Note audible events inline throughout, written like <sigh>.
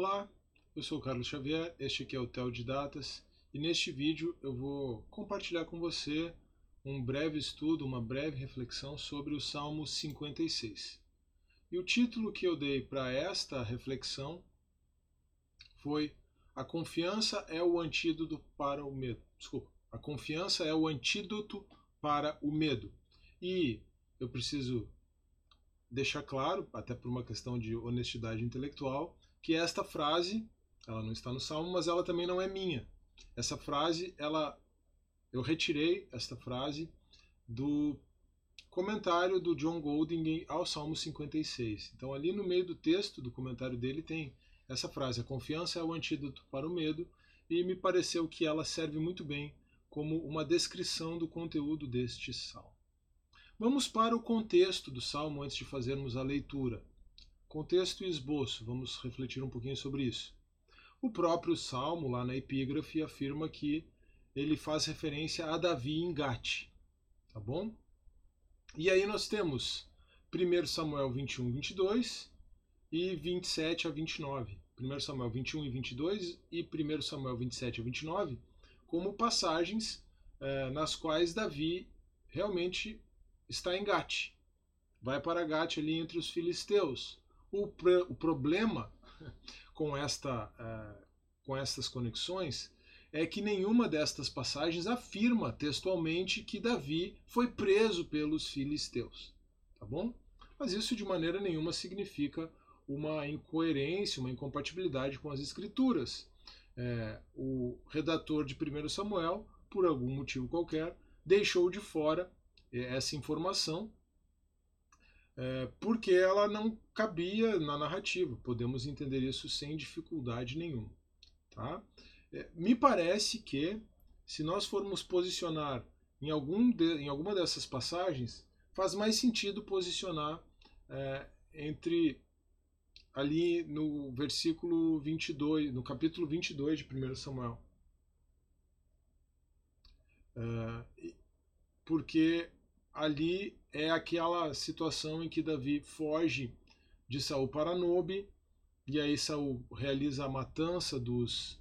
Olá, eu sou o Carlos Xavier, este aqui é o Tel de Datas e neste vídeo eu vou compartilhar com você um breve estudo, uma breve reflexão sobre o Salmo 56. E o título que eu dei para esta reflexão foi A confiança é o antídoto para o medo. Desculpa, a confiança é o antídoto para o medo. E eu preciso deixar claro, até por uma questão de honestidade intelectual, que esta frase, ela não está no Salmo, mas ela também não é minha. Essa frase, ela eu retirei esta frase do comentário do John Golding ao Salmo 56. Então ali no meio do texto do comentário dele tem essa frase: a confiança é o antídoto para o medo, e me pareceu que ela serve muito bem como uma descrição do conteúdo deste salmo. Vamos para o contexto do salmo antes de fazermos a leitura. Contexto e esboço, vamos refletir um pouquinho sobre isso. O próprio salmo, lá na epígrafe, afirma que ele faz referência a Davi em Gate, tá bom? E aí nós temos 1 Samuel 21, 22 e 27 a 29. 1 Samuel 21 e 22 e 1 Samuel 27 a 29 como passagens eh, nas quais Davi realmente está em Gate. Vai para Gate ali entre os filisteus. O, o problema com, esta, uh, com estas conexões é que nenhuma destas passagens afirma textualmente que Davi foi preso pelos filisteus. Tá bom? Mas isso de maneira nenhuma significa uma incoerência, uma incompatibilidade com as escrituras. É, o redator de 1 Samuel, por algum motivo qualquer, deixou de fora essa informação é, porque ela não cabia na narrativa. Podemos entender isso sem dificuldade nenhuma. Tá? É, me parece que, se nós formos posicionar em, algum de, em alguma dessas passagens, faz mais sentido posicionar é, entre ali no versículo 22, no capítulo 22 de 1 Samuel. É, porque ali é aquela situação em que Davi foge de Saul para Nobe, e aí Saul realiza a matança dos,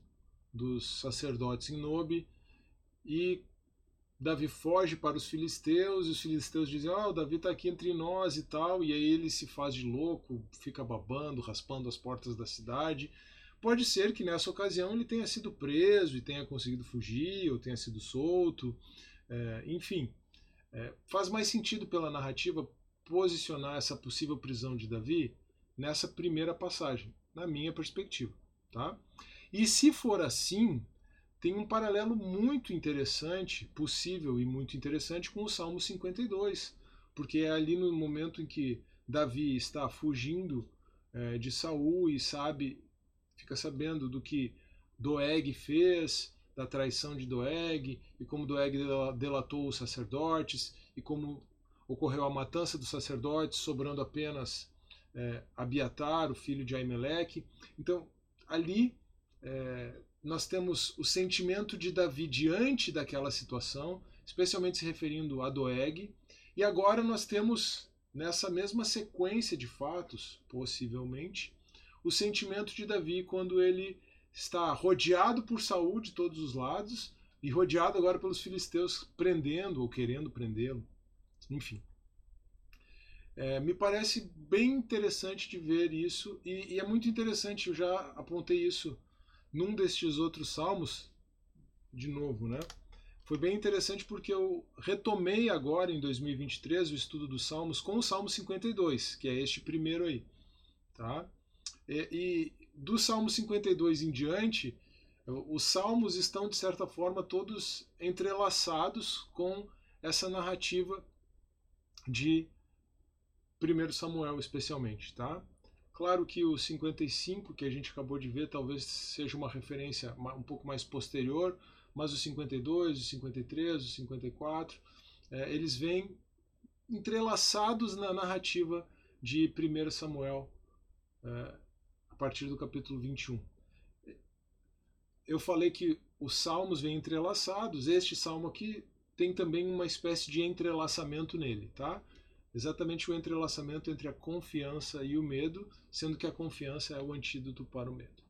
dos sacerdotes em Nobe, e Davi foge para os filisteus, e os filisteus dizem, ah, oh, Davi está aqui entre nós e tal, e aí ele se faz de louco, fica babando, raspando as portas da cidade. Pode ser que nessa ocasião ele tenha sido preso e tenha conseguido fugir, ou tenha sido solto, é, enfim. É, faz mais sentido pela narrativa posicionar essa possível prisão de Davi nessa primeira passagem, na minha perspectiva. Tá? E se for assim, tem um paralelo muito interessante, possível e muito interessante com o Salmo 52, porque é ali no momento em que Davi está fugindo é, de Saul e sabe, fica sabendo do que Doeg fez, da traição de Doeg, e como Doeg delatou os sacerdotes, e como ocorreu a matança dos sacerdotes, sobrando apenas é, Abiatar, o filho de Aimeleque. Então, ali é, nós temos o sentimento de Davi diante daquela situação, especialmente se referindo a Doeg, e agora nós temos, nessa mesma sequência de fatos, possivelmente, o sentimento de Davi quando ele está rodeado por Saul de todos os lados e rodeado agora pelos filisteus prendendo ou querendo prendê-lo. Enfim. É, me parece bem interessante de ver isso, e, e, é muito interessante, eu já apontei isso num destes outros salmos, de novo, né? Foi bem interessante porque eu retomei agora em 2023 o estudo dos salmos com o Salmo 52, que é este primeiro aí, tá? E, e do Salmo 52 em diante, os salmos estão, de certa forma, todos entrelaçados com essa narrativa de 1 Samuel, especialmente. Tá? Claro que o 55, que a gente acabou de ver, talvez seja uma referência um pouco mais posterior, mas o 52, o 53, o 54, é, eles vêm entrelaçados na narrativa de 1 Samuel. É, partir do capítulo 21. Eu falei que os salmos vêm entrelaçados, este salmo aqui tem também uma espécie de entrelaçamento nele, tá? Exatamente o entrelaçamento entre a confiança e o medo, sendo que a confiança é o antídoto para o medo.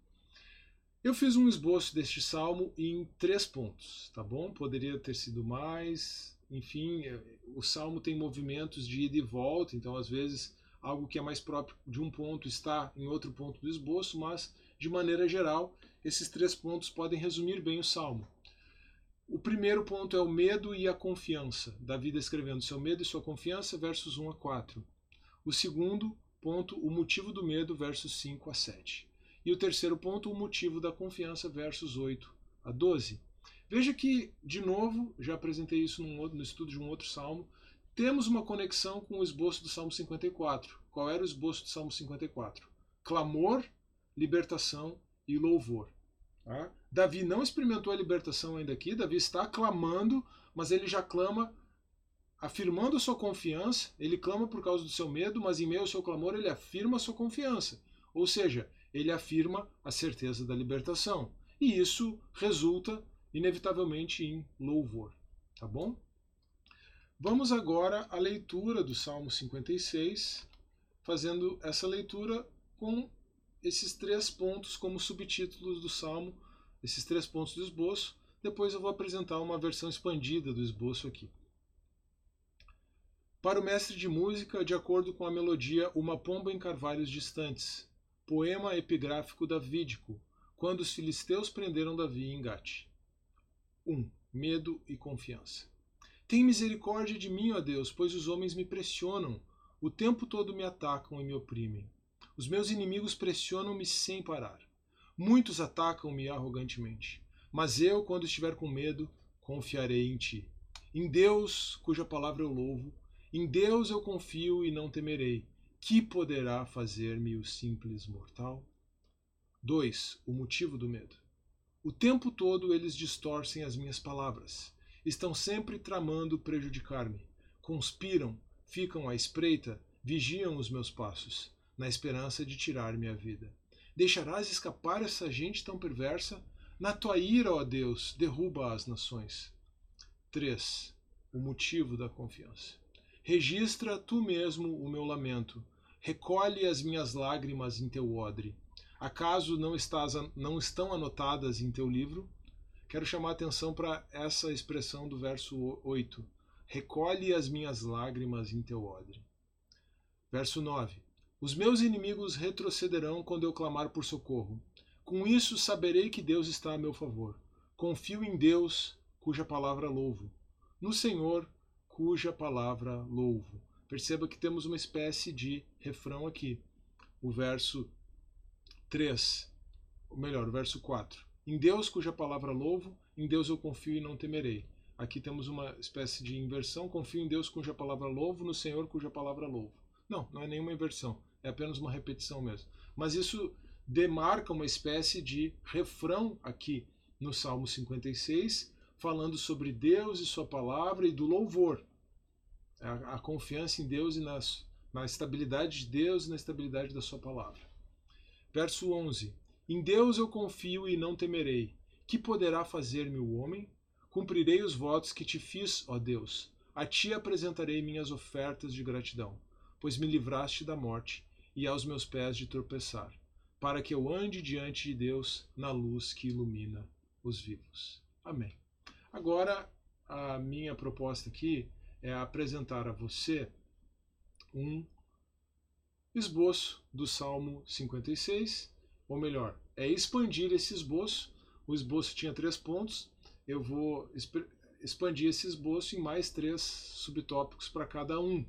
Eu fiz um esboço deste salmo em três pontos, tá bom? Poderia ter sido mais, enfim, é, o salmo tem movimentos de ida e volta, então às vezes algo que é mais próprio de um ponto está em outro ponto do esboço, mas de maneira geral, esses três pontos podem resumir bem o salmo. O primeiro ponto é o medo e a confiança. Davi descrevendo seu medo e sua confiança, versos 1 a 4. O segundo ponto, o motivo do medo, versos 5 a 7. E o terceiro ponto, o motivo da confiança, versos 8 a 12. Veja que, de novo, já apresentei isso no estudo de um outro salmo, temos uma conexão com o esboço do Salmo 54. Qual era o esboço do Salmo 54? Clamor, libertação e louvor. Tá? Davi não experimentou a libertação ainda aqui, Davi está clamando, mas ele já clama afirmando sua confiança, ele clama por causa do seu medo, mas em meio ao seu clamor ele afirma a sua confiança. Ou seja, ele afirma a certeza da libertação. E isso resulta, inevitavelmente, em louvor. Tá bom? Vamos agora à leitura do Salmo 56, fazendo essa leitura com esses três pontos como subtítulos do Salmo, esses três pontos do esboço. Depois eu vou apresentar uma versão expandida do esboço aqui. Para o mestre de música, de acordo com a melodia Uma Pomba em Carvalhos Distantes, poema epigráfico davídico, quando os filisteus prenderam Davi em Gate. 1. Um, medo e confiança. Tem misericórdia de mim, ó Deus, pois os homens me pressionam, o tempo todo me atacam e me oprimem. Os meus inimigos pressionam-me sem parar. Muitos atacam-me arrogantemente. Mas eu, quando estiver com medo, confiarei em ti. Em Deus, cuja palavra eu louvo, em Deus eu confio e não temerei. Que poderá fazer-me o simples mortal? 2. O motivo do medo. O tempo todo eles distorcem as minhas palavras. Estão sempre tramando prejudicar-me. Conspiram, ficam à espreita, vigiam os meus passos na esperança de tirar-me a vida. Deixarás escapar essa gente tão perversa? Na tua ira, ó Deus, derruba as nações. 3. O motivo da confiança. Registra tu mesmo o meu lamento. Recolhe as minhas lágrimas em teu odre. Acaso não, estás, não estão anotadas em teu livro? Quero chamar a atenção para essa expressão do verso 8. Recolhe as minhas lágrimas em teu odre. Verso 9. Os meus inimigos retrocederão quando eu clamar por socorro. Com isso saberei que Deus está a meu favor. Confio em Deus, cuja palavra louvo. No Senhor, cuja palavra louvo. Perceba que temos uma espécie de refrão aqui. O verso 3, ou melhor, o verso 4. Em Deus, cuja palavra louvo, em Deus eu confio e não temerei. Aqui temos uma espécie de inversão. Confio em Deus, cuja palavra louvo, no Senhor, cuja palavra louvo. Não, não é nenhuma inversão é apenas uma repetição mesmo. Mas isso demarca uma espécie de refrão aqui no Salmo 56, falando sobre Deus e Sua palavra e do louvor. A, a confiança em Deus e nas, na estabilidade de Deus e na estabilidade da Sua palavra. Verso 11: Em Deus eu confio e não temerei. Que poderá fazer-me o homem? Cumprirei os votos que te fiz, ó Deus. A ti apresentarei minhas ofertas de gratidão, pois me livraste da morte e aos meus pés de tropeçar, para que eu ande diante de Deus na luz que ilumina os vivos. Amém. Agora, a minha proposta aqui é apresentar a você um esboço do Salmo 56, ou melhor, é expandir esse esboço. O esboço tinha três pontos, eu vou expandir esse esboço em mais três subtópicos para cada um.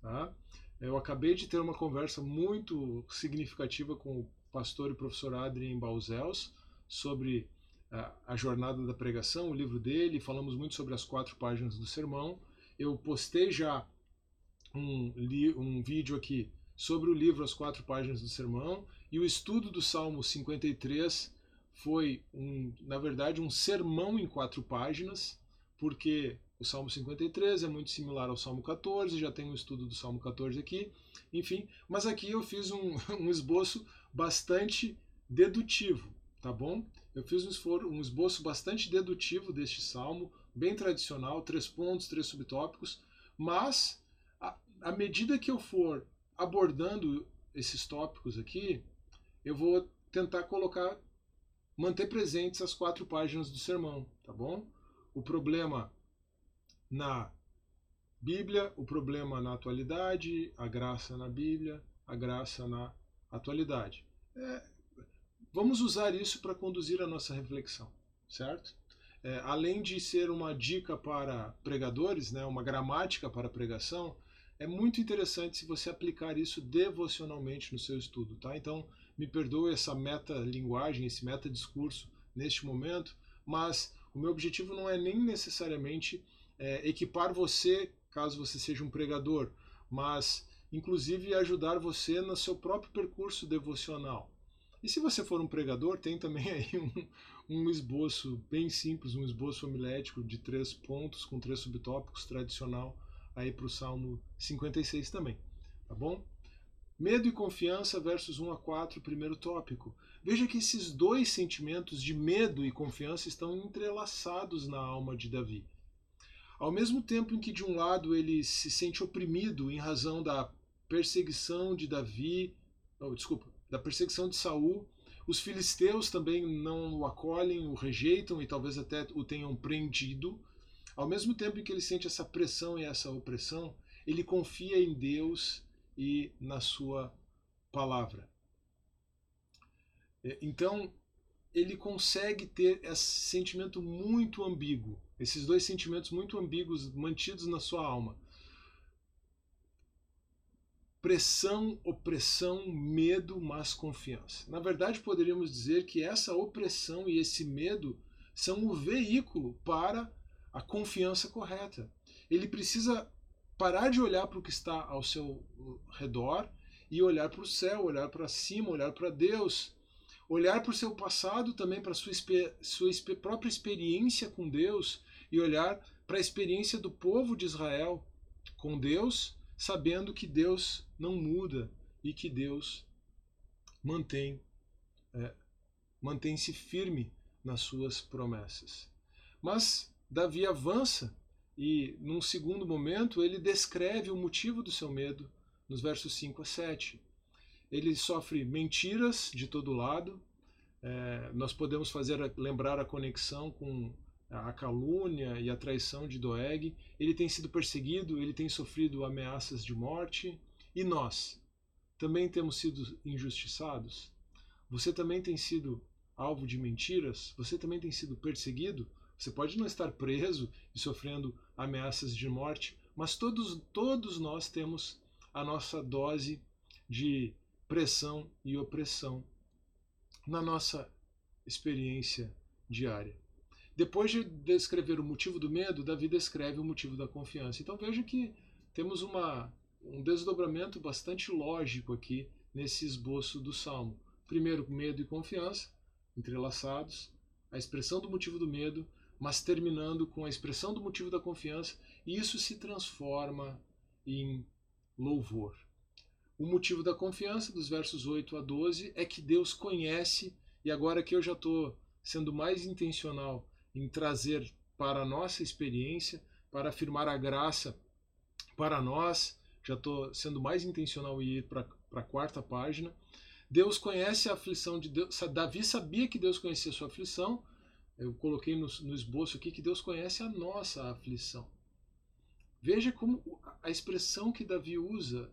Tá? Eu acabei de ter uma conversa muito significativa com o pastor e professor Adrien Balzels sobre a, a jornada da pregação, o livro dele, falamos muito sobre as quatro páginas do sermão. Eu postei já um, um vídeo aqui sobre o livro As Quatro Páginas do Sermão e o estudo do Salmo 53 foi, um, na verdade, um sermão em quatro páginas, porque o Salmo 53 é muito similar ao Salmo 14, já tem um estudo do Salmo 14 aqui, enfim, mas aqui eu fiz um, <laughs> um esboço bastante dedutivo, tá bom? Eu fiz um esboço bastante dedutivo deste salmo, bem tradicional, três pontos, três subtópicos, mas à medida que eu for abordando esses tópicos aqui, eu vou tentar colocar manter presentes as quatro páginas do sermão, tá bom? O problema na Bíblia, o problema na atualidade, a graça na Bíblia, a graça na atualidade. É, vamos usar isso para conduzir a nossa reflexão, certo? É, além de ser uma dica para pregadores, né, uma gramática para pregação, é muito interessante se você aplicar isso devocionalmente no seu estudo, tá? Então, me perdoe essa meta-linguagem, esse meta-discurso neste momento, mas o meu objetivo não é nem necessariamente é, equipar você, caso você seja um pregador, mas inclusive ajudar você no seu próprio percurso devocional. E se você for um pregador, tem também <laughs> aí um, um esboço bem simples, um esboço homilético de três pontos com três subtópicos tradicional aí para o Salmo 56 também, tá bom? Medo e confiança, versos 1 a 4, primeiro tópico. Veja que esses dois sentimentos de medo e confiança estão entrelaçados na alma de Davi. Ao mesmo tempo em que, de um lado, ele se sente oprimido em razão da perseguição de Davi, desculpa, da perseguição de Saul, os filisteus também não o acolhem, o rejeitam e talvez até o tenham prendido. Ao mesmo tempo em que ele sente essa pressão e essa opressão, ele confia em Deus e na sua palavra. É, então, ele consegue ter esse sentimento muito ambíguo, esses dois sentimentos muito ambíguos mantidos na sua alma. Pressão, opressão, medo, mas confiança. Na verdade, poderíamos dizer que essa opressão e esse medo são o veículo para a confiança correta. Ele precisa parar de olhar para o que está ao seu redor e olhar para o céu, olhar para cima, olhar para Deus, olhar para o seu passado também, para a sua, sua própria experiência com Deus e olhar para a experiência do povo de Israel com Deus, sabendo que Deus não muda e que Deus mantém é, mantém-se firme nas suas promessas. Mas Davi avança e, num segundo momento, ele descreve o motivo do seu medo nos versos 5 a 7. Ele sofre mentiras de todo lado. É, nós podemos fazer lembrar a conexão com a calúnia e a traição de Doeg. Ele tem sido perseguido, ele tem sofrido ameaças de morte. E nós também temos sido injustiçados? Você também tem sido alvo de mentiras? Você também tem sido perseguido? Você pode não estar preso e sofrendo ameaças de morte, mas todos, todos nós temos a nossa dose de pressão e opressão na nossa experiência diária. Depois de descrever o motivo do medo, Davi descreve o motivo da confiança. Então veja que temos uma, um desdobramento bastante lógico aqui nesse esboço do salmo. Primeiro, medo e confiança entrelaçados, a expressão do motivo do medo mas terminando com a expressão do motivo da confiança, e isso se transforma em louvor. O motivo da confiança, dos versos 8 a 12, é que Deus conhece, e agora que eu já estou sendo mais intencional em trazer para a nossa experiência, para afirmar a graça para nós, já estou sendo mais intencional em ir para a quarta página. Deus conhece a aflição de Deus. Davi sabia que Deus conhecia a sua aflição, eu coloquei no, no esboço aqui que Deus conhece a nossa aflição. Veja como a expressão que Davi usa,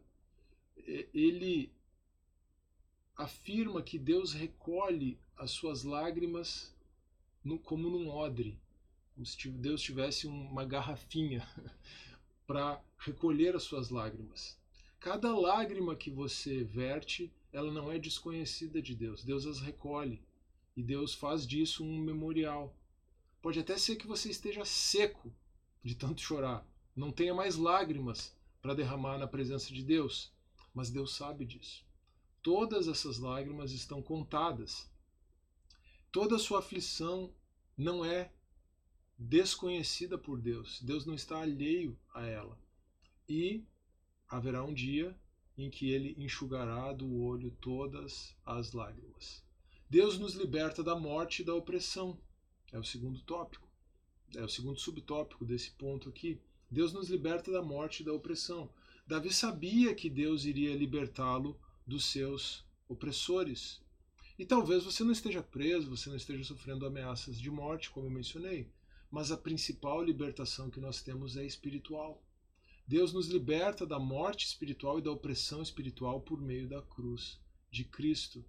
é, ele afirma que Deus recolhe as suas lágrimas no, como num odre, como se Deus tivesse uma garrafinha <laughs> para recolher as suas lágrimas. Cada lágrima que você verte, ela não é desconhecida de Deus. Deus as recolhe. E Deus faz disso um memorial. Pode até ser que você esteja seco de tanto chorar, não tenha mais lágrimas para derramar na presença de Deus, mas Deus sabe disso. Todas essas lágrimas estão contadas. Toda a sua aflição não é desconhecida por Deus. Deus não está alheio a ela. E haverá um dia em que ele enxugará do olho todas as lágrimas. Deus nos liberta da morte e da opressão. É o segundo tópico. É o segundo subtópico desse ponto aqui. Deus nos liberta da morte e da opressão. Davi sabia que Deus iria libertá-lo dos seus opressores. E talvez você não esteja preso, você não esteja sofrendo ameaças de morte, como eu mencionei, mas a principal libertação que nós temos é espiritual. Deus nos liberta da morte espiritual e da opressão espiritual por meio da cruz de Cristo.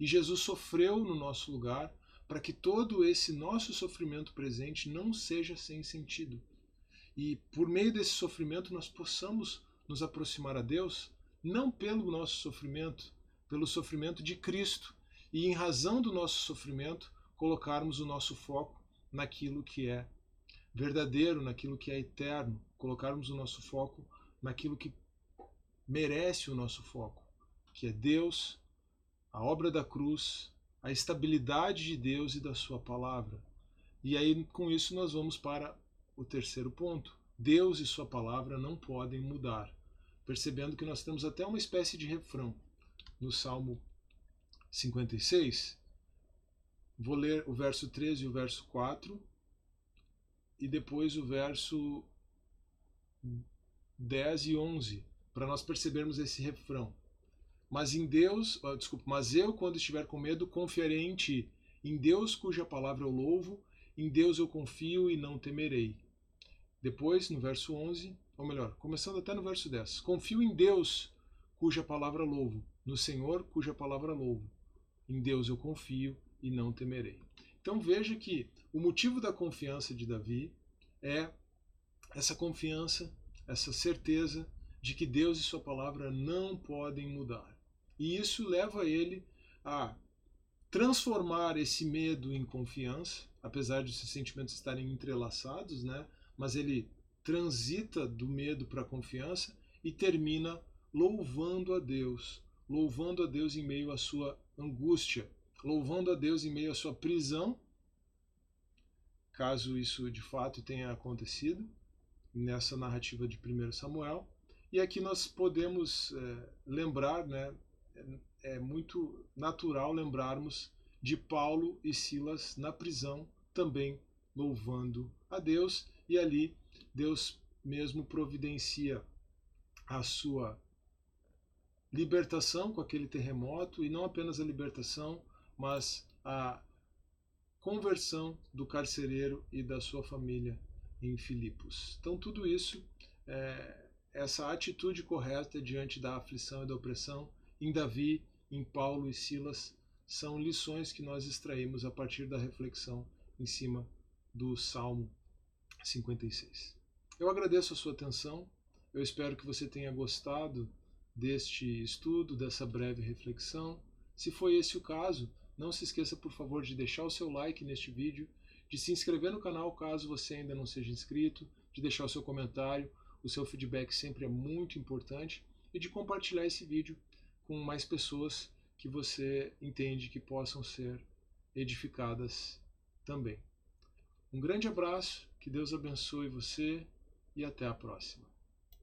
E Jesus sofreu no nosso lugar para que todo esse nosso sofrimento presente não seja sem sentido. E por meio desse sofrimento nós possamos nos aproximar a Deus, não pelo nosso sofrimento, pelo sofrimento de Cristo, e em razão do nosso sofrimento, colocarmos o nosso foco naquilo que é verdadeiro, naquilo que é eterno, colocarmos o nosso foco naquilo que merece o nosso foco, que é Deus, a obra da cruz, a estabilidade de Deus e da Sua palavra. E aí, com isso, nós vamos para o terceiro ponto. Deus e Sua palavra não podem mudar. Percebendo que nós temos até uma espécie de refrão no Salmo 56. Vou ler o verso 13 e o verso 4 e depois o verso 10 e 11, para nós percebermos esse refrão. Mas em Deus, oh, desculpa, mas eu quando estiver com medo confiarei em ti, em Deus cuja palavra eu louvo, em Deus eu confio e não temerei. Depois, no verso 11, ou melhor, começando até no verso 10, confio em Deus cuja palavra louvo, no Senhor cuja palavra louvo. Em Deus eu confio e não temerei. Então veja que o motivo da confiança de Davi é essa confiança, essa certeza de que Deus e Sua palavra não podem mudar. E isso leva ele a transformar esse medo em confiança, apesar de esses sentimentos estarem entrelaçados, né? Mas ele transita do medo para a confiança e termina louvando a Deus, louvando a Deus em meio à sua angústia, louvando a Deus em meio à sua prisão, caso isso de fato tenha acontecido nessa narrativa de 1 Samuel. E aqui nós podemos é, lembrar, né, é muito natural lembrarmos de Paulo e Silas na prisão, também louvando a Deus, e ali Deus mesmo providencia a sua libertação com aquele terremoto, e não apenas a libertação, mas a conversão do carcereiro e da sua família em Filipos. Então, tudo isso, é, essa atitude correta diante da aflição e da opressão, em Davi, em Paulo e Silas, são lições que nós extraímos a partir da reflexão em cima do Salmo 56. Eu agradeço a sua atenção, eu espero que você tenha gostado deste estudo, dessa breve reflexão. Se foi esse o caso, não se esqueça, por favor, de deixar o seu like neste vídeo, de se inscrever no canal caso você ainda não seja inscrito, de deixar o seu comentário, o seu feedback sempre é muito importante, e de compartilhar esse vídeo com mais pessoas que você entende que possam ser edificadas também. Um grande abraço, que Deus abençoe você e até a próxima.